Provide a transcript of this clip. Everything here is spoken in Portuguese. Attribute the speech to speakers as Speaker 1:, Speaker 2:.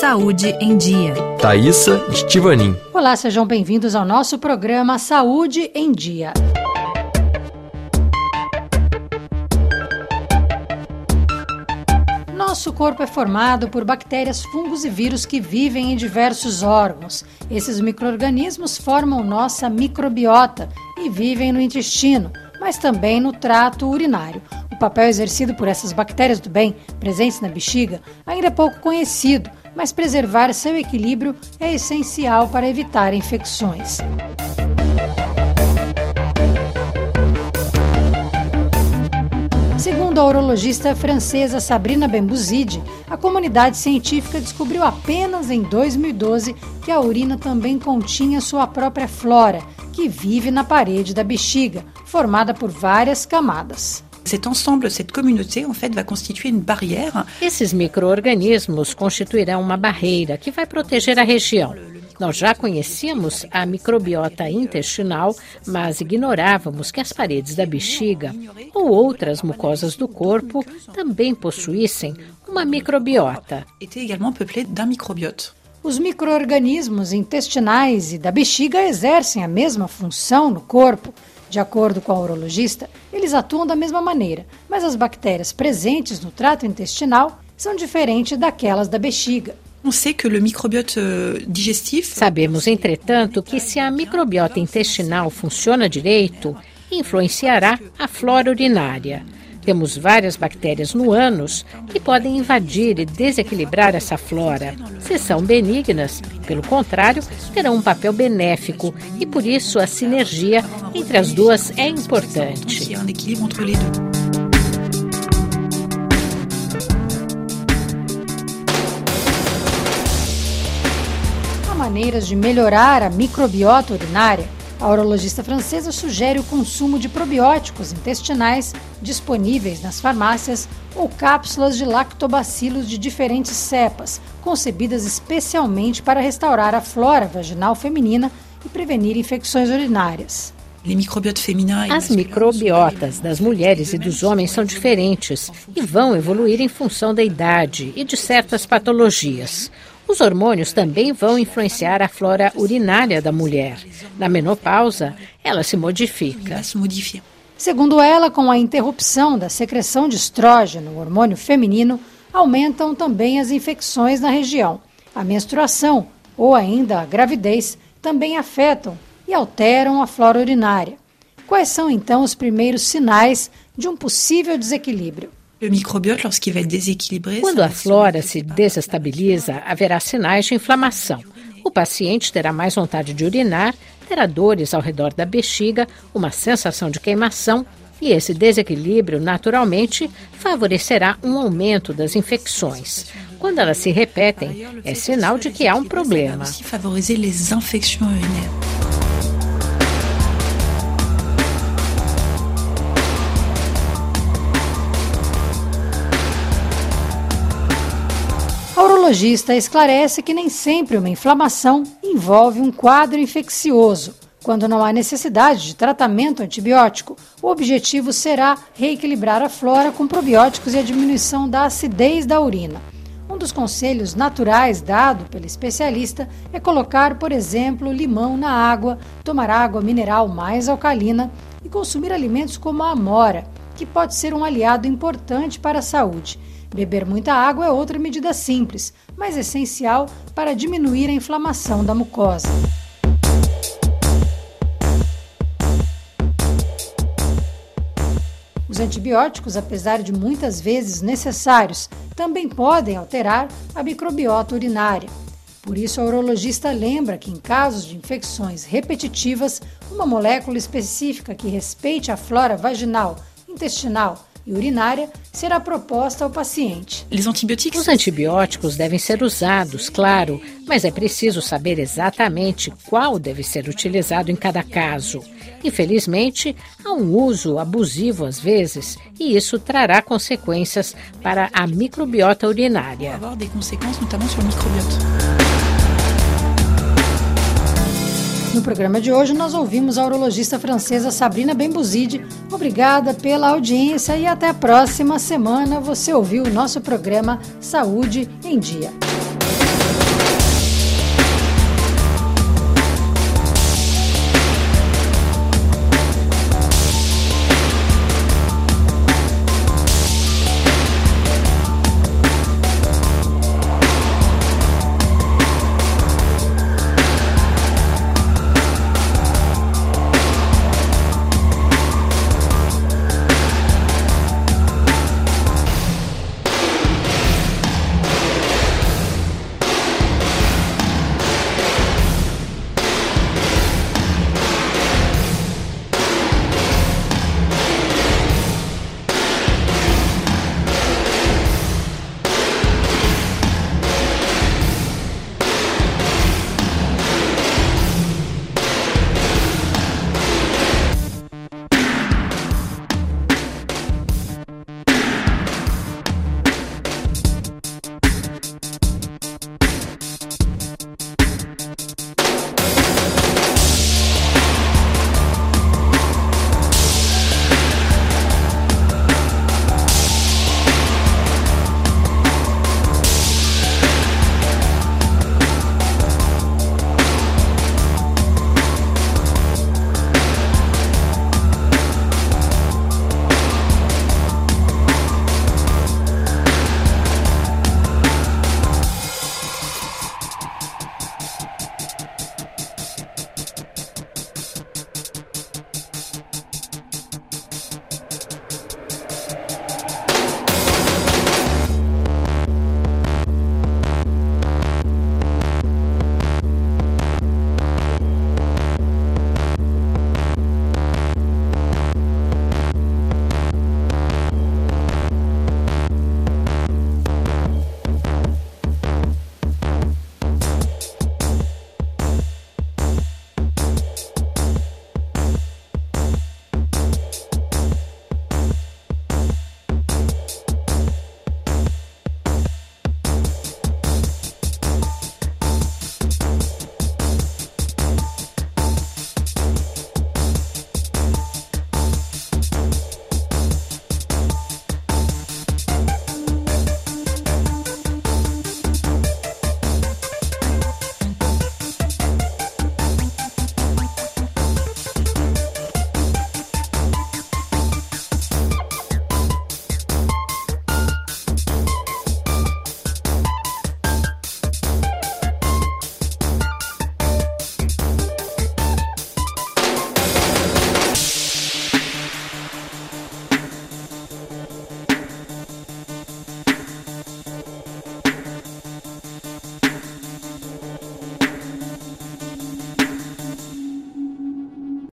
Speaker 1: Saúde em Dia.
Speaker 2: Thaisa Estivanin.
Speaker 3: Olá, sejam bem-vindos ao nosso programa Saúde em Dia. Nosso corpo é formado por bactérias, fungos e vírus que vivem em diversos órgãos. Esses micro-organismos formam nossa microbiota e vivem no intestino, mas também no trato urinário. O papel exercido por essas bactérias do bem, presentes na bexiga, ainda é pouco conhecido, mas preservar seu equilíbrio é essencial para evitar infecções. Segundo a urologista francesa Sabrina Bembuzide, a comunidade científica descobriu apenas em 2012 que a urina também continha sua própria flora, que vive na parede da bexiga, formada por várias camadas.
Speaker 4: Cet ensemble, cette communauté, en fait, va constituer une barrière.
Speaker 5: Esses micro-organismos constituirão uma barreira que vai proteger a região. Nós já conhecíamos a microbiota intestinal, mas ignorávamos que as paredes da bexiga ou outras mucosas do corpo também possuíssem uma microbiota.
Speaker 3: Os micro-organismos intestinais e da bexiga exercem a mesma função no corpo. De acordo com a urologista, eles atuam da mesma maneira, mas as bactérias presentes no trato intestinal são diferentes daquelas da bexiga.
Speaker 4: Euh,
Speaker 5: Sabemos, entretanto, que se a microbiota intestinal funciona direito, influenciará a flora urinária. Temos várias bactérias no ânus que podem invadir e desequilibrar essa flora. Se são benignas, pelo contrário, terão um papel benéfico e por isso a sinergia entre as duas é importante.
Speaker 3: Há maneiras de melhorar a microbiota urinária. A urologista francesa sugere o consumo de probióticos intestinais disponíveis nas farmácias ou cápsulas de lactobacilos de diferentes cepas, concebidas especialmente para restaurar a flora vaginal feminina e prevenir infecções urinárias.
Speaker 5: As microbiotas das mulheres e dos homens são diferentes e vão evoluir em função da idade e de certas patologias. Os hormônios também vão influenciar a flora urinária da mulher. Na menopausa, ela se modifica.
Speaker 3: Segundo ela, com a interrupção da secreção de estrógeno, hormônio feminino, aumentam também as infecções na região. A menstruação ou ainda a gravidez também afetam e alteram a flora urinária. Quais são então os primeiros sinais de um possível desequilíbrio?
Speaker 5: Quando a flora se desestabiliza, haverá sinais de inflamação. O paciente terá mais vontade de urinar, terá dores ao redor da bexiga, uma sensação de queimação, e esse desequilíbrio, naturalmente, favorecerá um aumento das infecções. Quando elas se repetem, é sinal de que há um problema.
Speaker 4: Aussi favoriser les infections urinaires.
Speaker 3: A urologista esclarece que nem sempre uma inflamação envolve um quadro infeccioso. Quando não há necessidade de tratamento antibiótico, o objetivo será reequilibrar a flora com probióticos e a diminuição da acidez da urina. Um dos conselhos naturais dado pela especialista é colocar, por exemplo, limão na água, tomar água mineral mais alcalina e consumir alimentos como a amora, que pode ser um aliado importante para a saúde. Beber muita água é outra medida simples, mas essencial para diminuir a inflamação da mucosa. Os antibióticos, apesar de muitas vezes necessários, também podem alterar a microbiota urinária. Por isso, a urologista lembra que, em casos de infecções repetitivas, uma molécula específica que respeite a flora vaginal, intestinal e urinária será proposta ao paciente.
Speaker 5: Os antibióticos devem ser usados, claro, mas é preciso saber exatamente qual deve ser utilizado em cada caso. Infelizmente, há um uso abusivo às vezes, e isso trará consequências para a microbiota urinária.
Speaker 3: No programa de hoje, nós ouvimos a urologista francesa Sabrina Bembuzide. Obrigada pela audiência e até a próxima semana você ouviu o nosso programa Saúde em Dia.